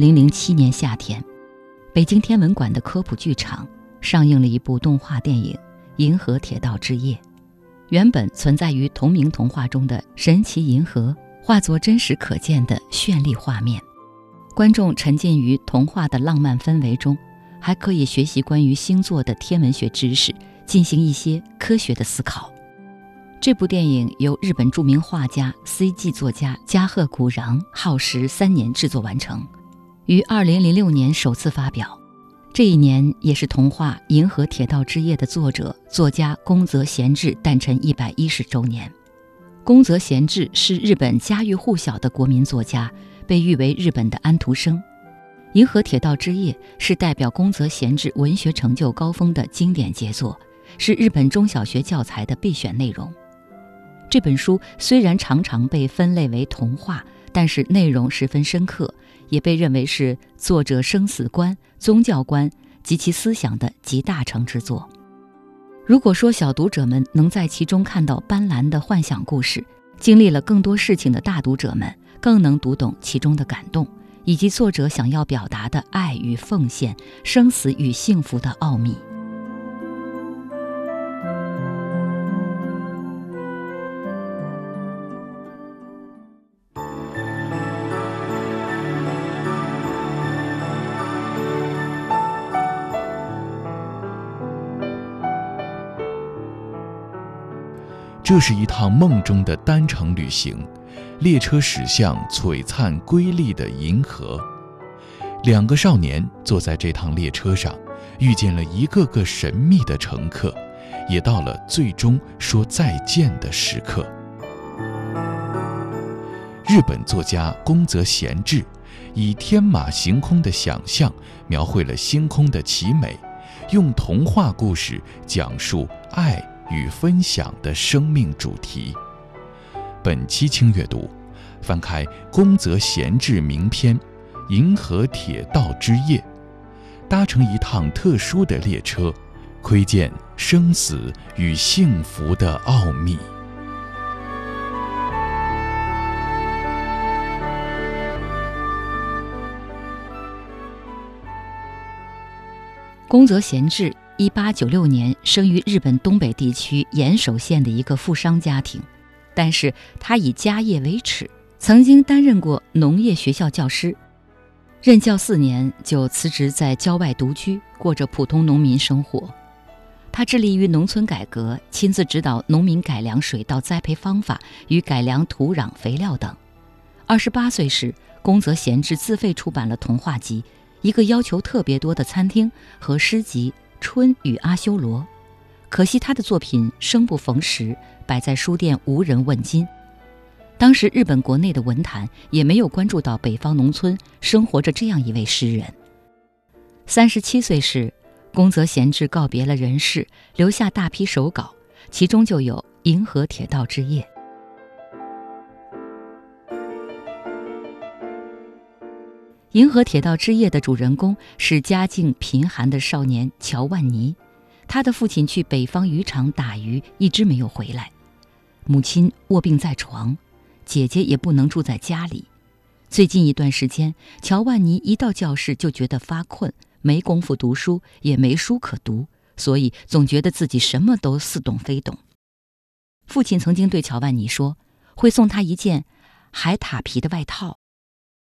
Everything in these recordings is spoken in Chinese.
零零七年夏天，北京天文馆的科普剧场上映了一部动画电影《银河铁道之夜》。原本存在于同名童话中的神奇银河，化作真实可见的绚丽画面，观众沉浸于童话的浪漫氛围中，还可以学习关于星座的天文学知识，进行一些科学的思考。这部电影由日本著名画家、CG 作家加贺古攘耗时三年制作完成，于2006年首次发表。这一年也是童话《银河铁道之夜》的作者作家宫泽贤治诞辰一百一十周年。宫泽贤治是日本家喻户晓的国民作家，被誉为日本的安徒生。《银河铁道之夜》是代表宫泽贤治文学成就高峰的经典杰作，是日本中小学教材的必选内容。这本书虽然常常被分类为童话，但是内容十分深刻。也被认为是作者生死观、宗教观及其思想的集大成之作。如果说小读者们能在其中看到斑斓的幻想故事，经历了更多事情的大读者们更能读懂其中的感动，以及作者想要表达的爱与奉献、生死与幸福的奥秘。这是一趟梦中的单程旅行，列车驶向璀璨瑰丽的银河。两个少年坐在这趟列车上，遇见了一个个神秘的乘客，也到了最终说再见的时刻。日本作家宫泽贤治以天马行空的想象描绘了星空的奇美，用童话故事讲述爱。与分享的生命主题。本期轻阅读，翻开宫泽贤治名篇《银河铁道之夜》，搭乘一趟特殊的列车，窥见生死与幸福的奥秘。宫泽贤治。一八九六年生于日本东北地区岩手县的一个富商家庭，但是他以家业为耻，曾经担任过农业学校教师，任教四年就辞职，在郊外独居，过着普通农民生活。他致力于农村改革，亲自指导农民改良水稻栽培方法与改良土壤、肥料等。二十八岁时，宫泽贤治自费出版了童话集《一个要求特别多的餐厅》和诗集。春与阿修罗，可惜他的作品生不逢时，摆在书店无人问津。当时日本国内的文坛也没有关注到北方农村生活着这样一位诗人。三十七岁时，宫泽贤治告别了人世，留下大批手稿，其中就有《银河铁道之夜》。《银河铁道之夜》的主人公是家境贫寒的少年乔万尼，他的父亲去北方渔场打鱼，一直没有回来。母亲卧病在床，姐姐也不能住在家里。最近一段时间，乔万尼一到教室就觉得发困，没工夫读书，也没书可读，所以总觉得自己什么都似懂非懂。父亲曾经对乔万尼说，会送他一件海獭皮的外套。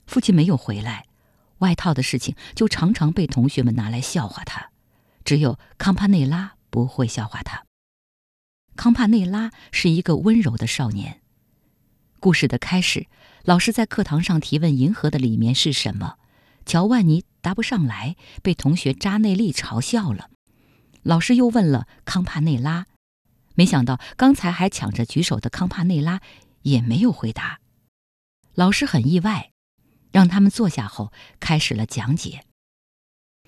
父亲没有回来。外套的事情就常常被同学们拿来笑话他，只有康帕内拉不会笑话他。康帕内拉是一个温柔的少年。故事的开始，老师在课堂上提问：“银河的里面是什么？”乔万尼答不上来，被同学扎内利嘲笑了。老师又问了康帕内拉，没想到刚才还抢着举手的康帕内拉也没有回答。老师很意外。让他们坐下后，开始了讲解。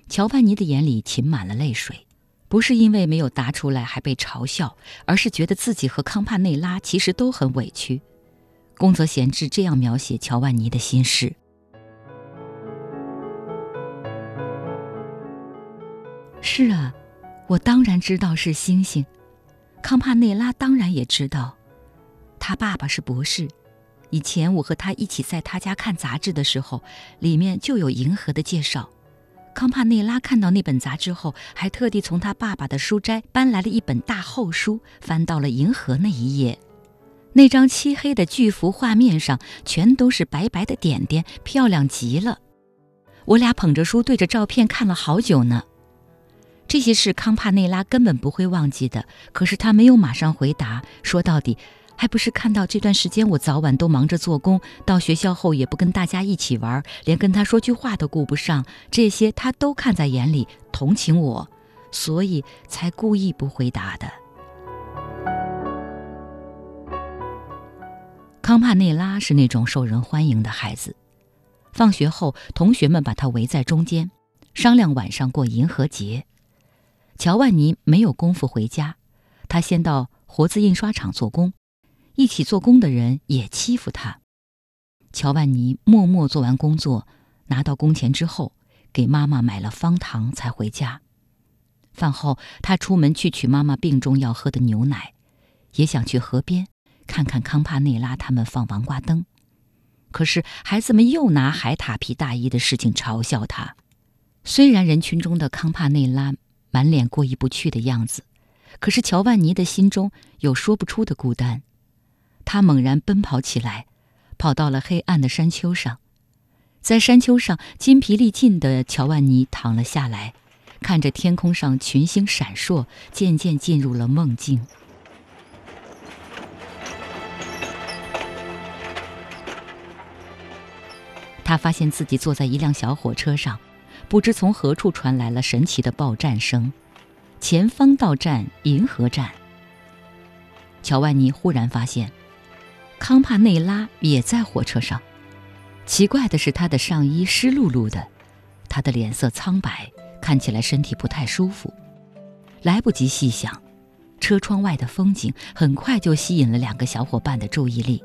乔万尼的眼里噙满了泪水，不是因为没有答出来还被嘲笑，而是觉得自己和康帕内拉其实都很委屈。宫泽贤治这样描写乔万尼的心事：是啊，我当然知道是星星。康帕内拉当然也知道，他爸爸是博士。以前我和他一起在他家看杂志的时候，里面就有银河的介绍。康帕内拉看到那本杂志后，还特地从他爸爸的书斋搬来了一本大厚书，翻到了银河那一页。那张漆黑的巨幅画面上全都是白白的点点，漂亮极了。我俩捧着书对着照片看了好久呢。这些事康帕内拉根本不会忘记的，可是他没有马上回答。说到底，还不是看到这段时间我早晚都忙着做工，到学校后也不跟大家一起玩，连跟他说句话都顾不上。这些他都看在眼里，同情我，所以才故意不回答的。康帕内拉是那种受人欢迎的孩子。放学后，同学们把他围在中间，商量晚上过银河节。乔万尼没有功夫回家，他先到活字印刷厂做工，一起做工的人也欺负他。乔万尼默默做完工作，拿到工钱之后，给妈妈买了方糖才回家。饭后，他出门去取妈妈病中要喝的牛奶，也想去河边看看康帕内拉他们放王瓜灯。可是孩子们又拿海獭皮大衣的事情嘲笑他。虽然人群中的康帕内拉。满脸过意不去的样子，可是乔万尼的心中有说不出的孤单。他猛然奔跑起来，跑到了黑暗的山丘上，在山丘上筋疲力尽的乔万尼躺了下来，看着天空上群星闪烁，渐渐进入了梦境。他发现自己坐在一辆小火车上。不知从何处传来了神奇的报站声，前方到站银河站。乔万尼忽然发现，康帕内拉也在火车上。奇怪的是，他的上衣湿漉漉的，他的脸色苍白，看起来身体不太舒服。来不及细想，车窗外的风景很快就吸引了两个小伙伴的注意力。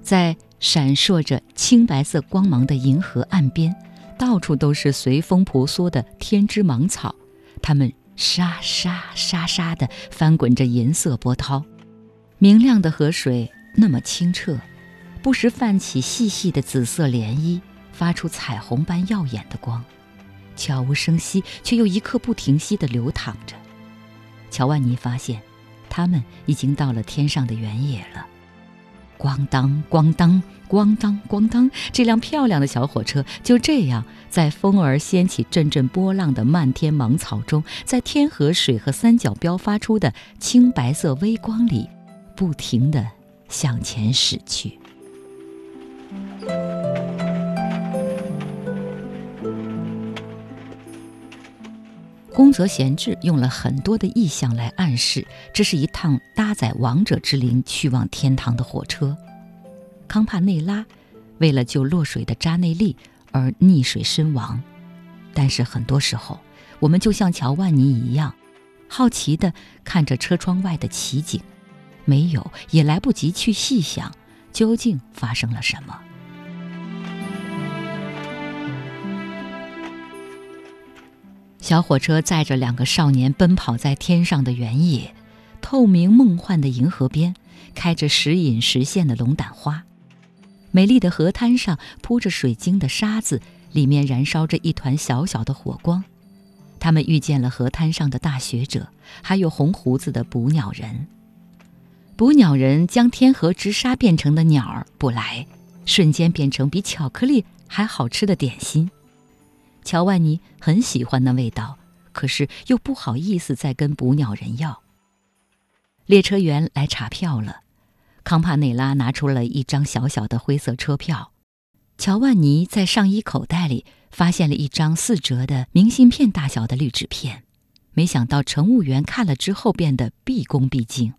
在闪烁着青白色光芒的银河岸边。到处都是随风婆娑的天之芒草，它们沙沙沙沙地翻滚着银色波涛。明亮的河水那么清澈，不时泛起细细的紫色涟漪，发出彩虹般耀眼的光，悄无声息却又一刻不停息地流淌着。乔万尼发现，他们已经到了天上的原野了。咣当，咣当。咣当咣当，这辆漂亮的小火车就这样在风儿掀起阵阵波浪的漫天芒草中，在天河水和三角标发出的青白色微光里，不停地向前驶去。宫泽贤治用了很多的意象来暗示，这是一趟搭载王者之灵去往天堂的火车。康帕内拉为了救落水的扎内利而溺水身亡，但是很多时候，我们就像乔万尼一样，好奇地看着车窗外的奇景，没有也来不及去细想究竟发生了什么。小火车载着两个少年奔跑在天上的原野，透明梦幻的银河边，开着时隐时现的龙胆花。美丽的河滩上铺着水晶的沙子，里面燃烧着一团小小的火光。他们遇见了河滩上的大学者，还有红胡子的捕鸟人。捕鸟人将天河之沙变成的鸟儿捕来，瞬间变成比巧克力还好吃的点心。乔万尼很喜欢那味道，可是又不好意思再跟捕鸟人要。列车员来查票了。康帕内拉拿出了一张小小的灰色车票，乔万尼在上衣口袋里发现了一张四折的明信片大小的绿纸片，没想到乘务员看了之后变得毕恭毕敬，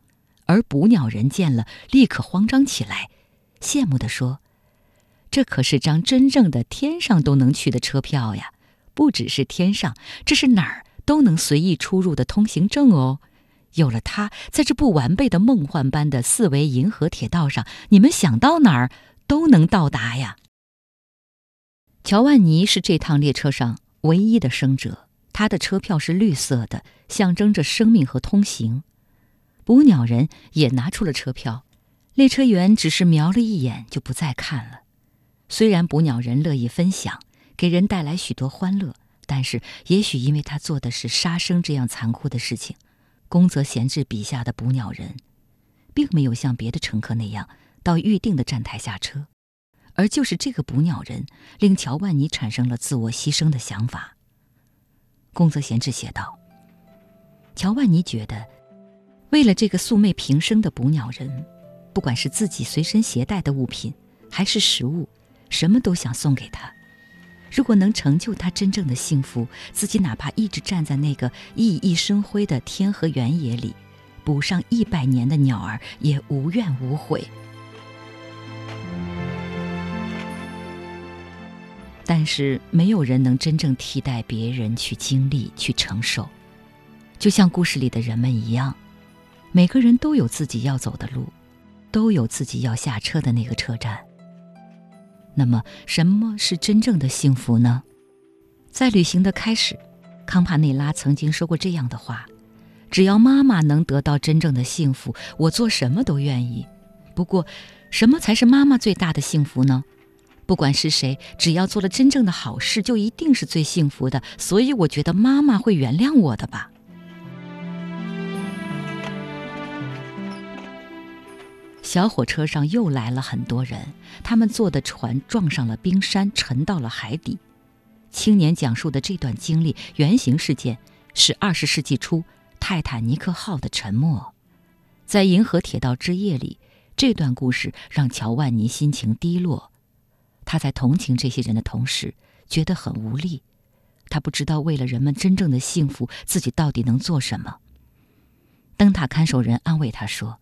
而捕鸟人见了立刻慌张起来，羡慕地说：“这可是张真正的天上都能去的车票呀！不只是天上，这是哪儿都能随意出入的通行证哦。”有了它，在这不完备的梦幻般的四维银河铁道上，你们想到哪儿都能到达呀。乔万尼是这趟列车上唯一的生者，他的车票是绿色的，象征着生命和通行。捕鸟人也拿出了车票，列车员只是瞄了一眼，就不再看了。虽然捕鸟人乐意分享，给人带来许多欢乐，但是也许因为他做的是杀生这样残酷的事情，宫泽贤治笔下的捕鸟人，并没有像别的乘客那样到预定的站台下车，而就是这个捕鸟人令乔万尼产生了自我牺牲的想法。宫泽贤治写道：“乔万尼觉得，为了这个素昧平生的捕鸟人。”不管是自己随身携带的物品，还是食物，什么都想送给他。如果能成就他真正的幸福，自己哪怕一直站在那个熠熠生辉的天河原野里，捕上一百年的鸟儿，也无怨无悔。但是，没有人能真正替代别人去经历、去承受。就像故事里的人们一样，每个人都有自己要走的路。都有自己要下车的那个车站。那么，什么是真正的幸福呢？在旅行的开始，康帕内拉曾经说过这样的话：“只要妈妈能得到真正的幸福，我做什么都愿意。”不过，什么才是妈妈最大的幸福呢？不管是谁，只要做了真正的好事，就一定是最幸福的。所以，我觉得妈妈会原谅我的吧。小火车上又来了很多人，他们坐的船撞上了冰山，沉到了海底。青年讲述的这段经历原型事件是二十世纪初泰坦尼克号的沉没。在银河铁道之夜里，这段故事让乔万尼心情低落。他在同情这些人的同时，觉得很无力。他不知道为了人们真正的幸福，自己到底能做什么。灯塔看守人安慰他说。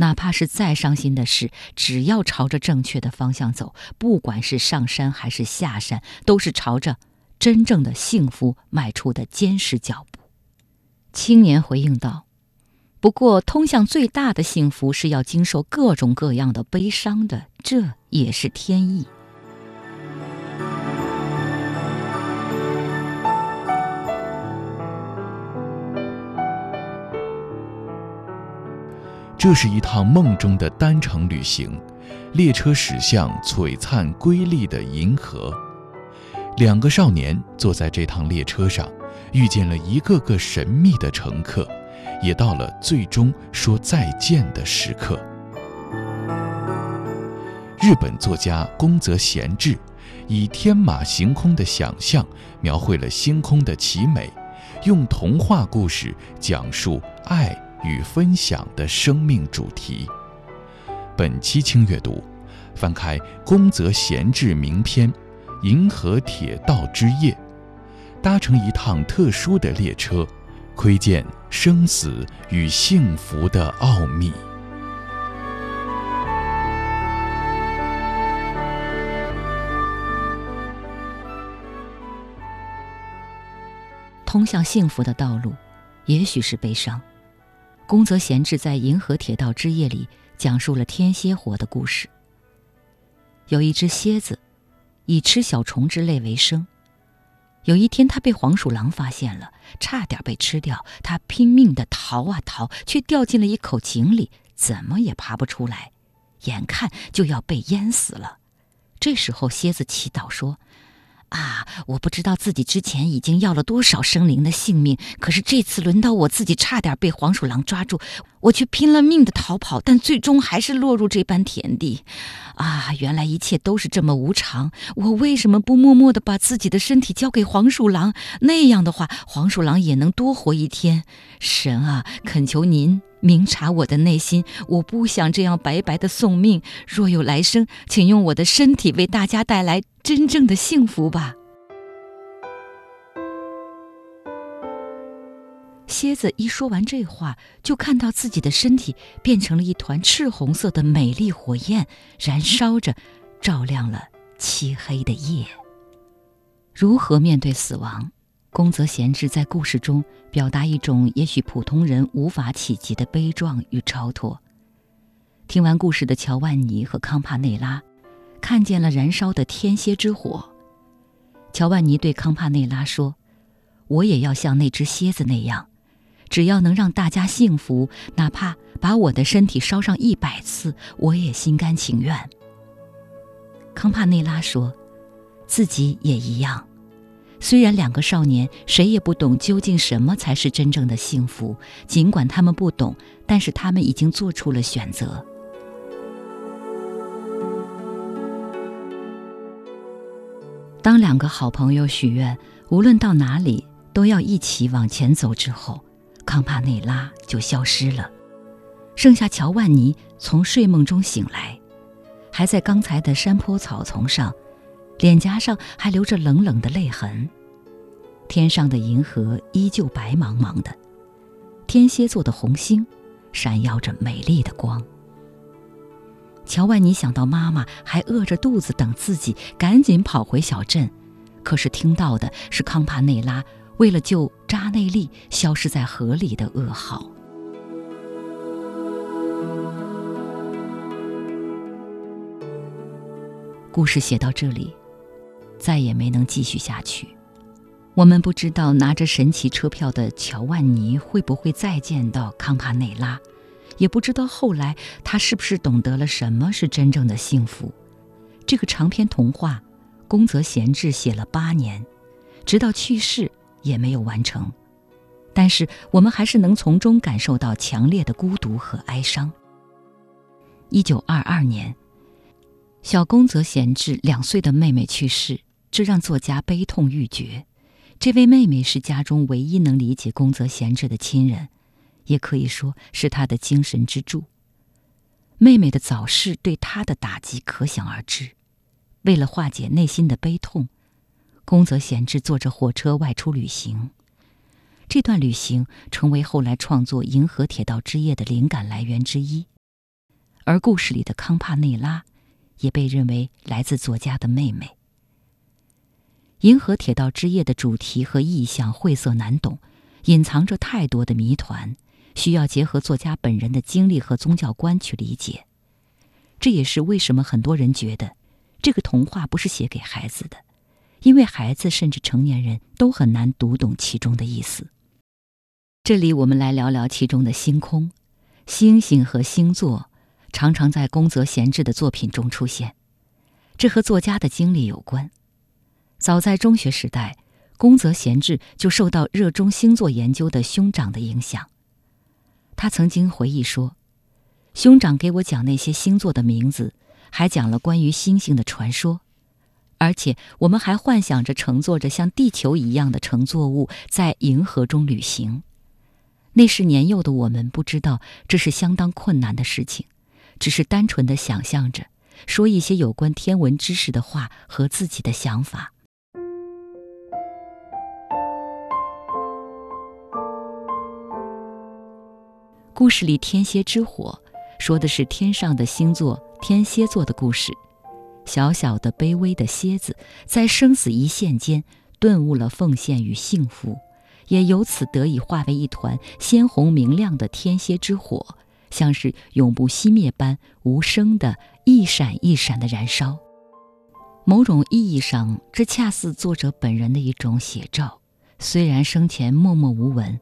哪怕是再伤心的事，只要朝着正确的方向走，不管是上山还是下山，都是朝着真正的幸福迈出的坚实脚步。青年回应道：“不过，通向最大的幸福是要经受各种各样的悲伤的，这也是天意。”这是一趟梦中的单程旅行，列车驶向璀璨瑰丽的银河。两个少年坐在这趟列车上，遇见了一个个神秘的乘客，也到了最终说再见的时刻。日本作家宫泽贤治以天马行空的想象，描绘了星空的奇美，用童话故事讲述爱。与分享的生命主题。本期轻阅读，翻开宫泽贤治名篇《银河铁道之夜》，搭乘一趟特殊的列车，窥见生死与幸福的奥秘。通向幸福的道路，也许是悲伤。宫泽贤治在《银河铁道之夜》里讲述了天蝎火的故事。有一只蝎子，以吃小虫之类为生。有一天，它被黄鼠狼发现了，差点被吃掉。它拼命地逃啊逃，却掉进了一口井里，怎么也爬不出来，眼看就要被淹死了。这时候，蝎子祈祷说。啊！我不知道自己之前已经要了多少生灵的性命，可是这次轮到我自己，差点被黄鼠狼抓住，我却拼了命的逃跑，但最终还是落入这般田地。啊！原来一切都是这么无常，我为什么不默默的把自己的身体交给黄鼠狼？那样的话，黄鼠狼也能多活一天。神啊，恳求您明察我的内心，我不想这样白白的送命。若有来生，请用我的身体为大家带来。真正的幸福吧。蝎子一说完这话，就看到自己的身体变成了一团赤红色的美丽火焰，燃烧着，照亮了漆黑的夜。如何面对死亡？宫泽贤治在故事中表达一种也许普通人无法企及的悲壮与超脱。听完故事的乔万尼和康帕内拉。看见了燃烧的天蝎之火，乔万尼对康帕内拉说：“我也要像那只蝎子那样，只要能让大家幸福，哪怕把我的身体烧上一百次，我也心甘情愿。”康帕内拉说：“自己也一样。虽然两个少年谁也不懂究竟什么才是真正的幸福，尽管他们不懂，但是他们已经做出了选择。”当两个好朋友许愿，无论到哪里都要一起往前走之后，康帕内拉就消失了，剩下乔万尼从睡梦中醒来，还在刚才的山坡草丛上，脸颊上还留着冷冷的泪痕。天上的银河依旧白茫茫的，天蝎座的红星闪耀着美丽的光。乔万尼想到妈妈还饿着肚子等自己，赶紧跑回小镇，可是听到的是康帕内拉为了救扎内利消失在河里的噩耗。故事写到这里，再也没能继续下去。我们不知道拿着神奇车票的乔万尼会不会再见到康帕内拉。也不知道后来他是不是懂得了什么是真正的幸福。这个长篇童话，宫泽贤治写了八年，直到去世也没有完成。但是我们还是能从中感受到强烈的孤独和哀伤。一九二二年，小宫泽贤治两岁的妹妹去世，这让作家悲痛欲绝。这位妹妹是家中唯一能理解宫泽贤治的亲人。也可以说是他的精神支柱。妹妹的早逝对他的打击可想而知。为了化解内心的悲痛，宫泽贤治坐着火车外出旅行。这段旅行成为后来创作《银河铁道之夜》的灵感来源之一。而故事里的康帕内拉，也被认为来自作家的妹妹。《银河铁道之夜》的主题和意象晦涩难懂，隐藏着太多的谜团。需要结合作家本人的经历和宗教观去理解，这也是为什么很多人觉得这个童话不是写给孩子的，因为孩子甚至成年人都很难读懂其中的意思。这里我们来聊聊其中的星空、星星和星座，常常在宫泽贤治的作品中出现，这和作家的经历有关。早在中学时代，宫泽贤治就受到热衷星座研究的兄长的影响。他曾经回忆说：“兄长给我讲那些星座的名字，还讲了关于星星的传说，而且我们还幻想着乘坐着像地球一样的乘坐物在银河中旅行。那时年幼的我们不知道这是相当困难的事情，只是单纯的想象着，说一些有关天文知识的话和自己的想法。”故事里天蝎之火，说的是天上的星座天蝎座的故事。小小的卑微的蝎子，在生死一线间顿悟了奉献与幸福，也由此得以化为一团鲜红明亮的天蝎之火，像是永不熄灭般无声的一闪一闪的燃烧。某种意义上，这恰似作者本人的一种写照。虽然生前默默无闻。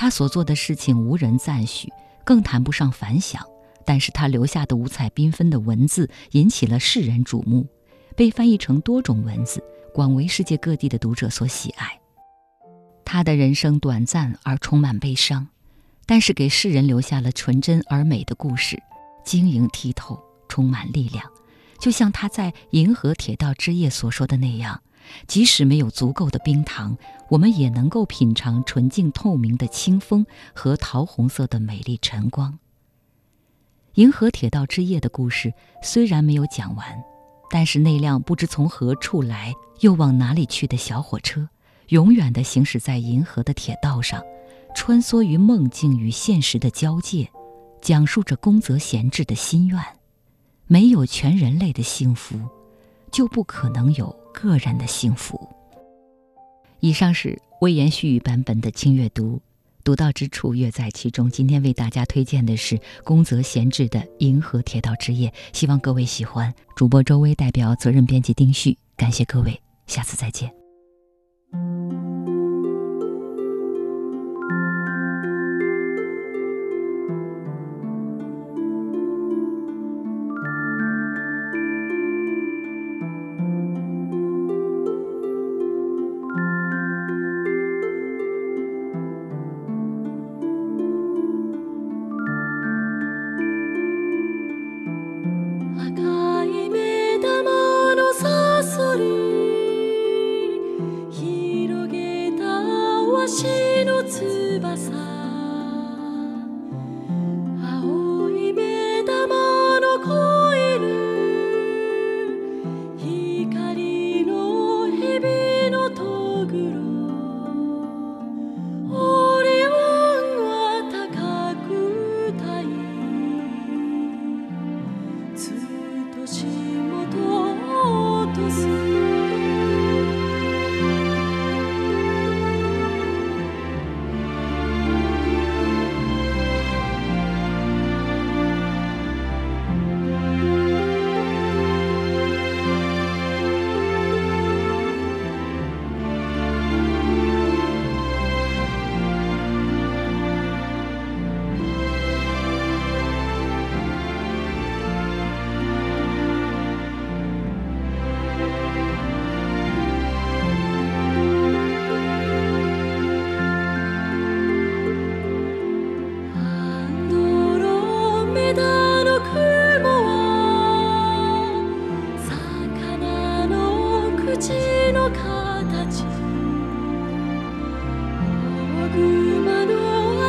他所做的事情无人赞许，更谈不上反响。但是他留下的五彩缤纷的文字引起了世人瞩目，被翻译成多种文字，广为世界各地的读者所喜爱。他的人生短暂而充满悲伤，但是给世人留下了纯真而美的故事，晶莹剔透，充满力量。就像他在《银河铁道之夜》所说的那样。即使没有足够的冰糖，我们也能够品尝纯净透明的清风和桃红色的美丽晨光。银河铁道之夜的故事虽然没有讲完，但是那辆不知从何处来又往哪里去的小火车，永远地行驶在银河的铁道上，穿梭于梦境与现实的交界，讲述着宫泽贤治的心愿：没有全人类的幸福，就不可能有。个人的幸福。以上是微言絮语版本的轻阅读，独到之处乐在其中。今天为大家推荐的是宫泽贤治的《银河铁道之夜》，希望各位喜欢。主播周薇代表责任编辑丁旭，感谢各位，下次再见。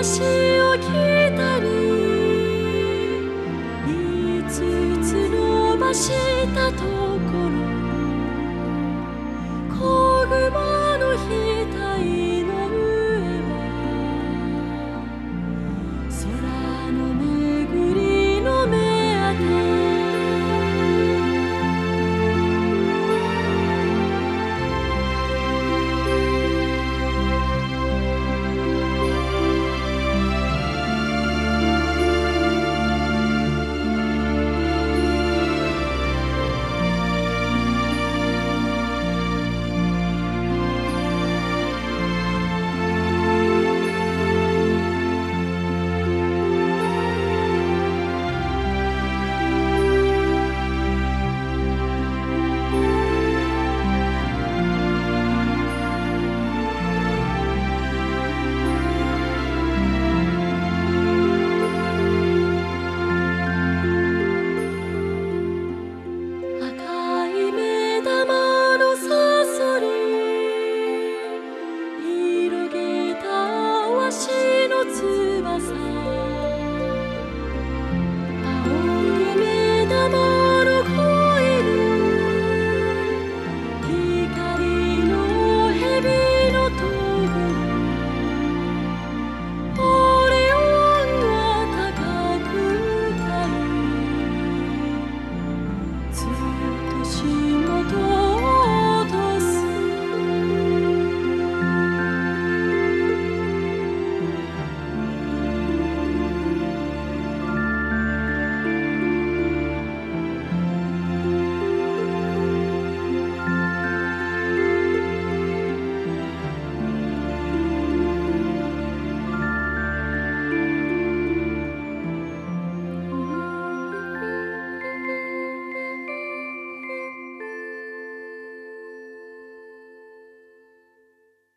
い5つ伸ばしたところ子熊の日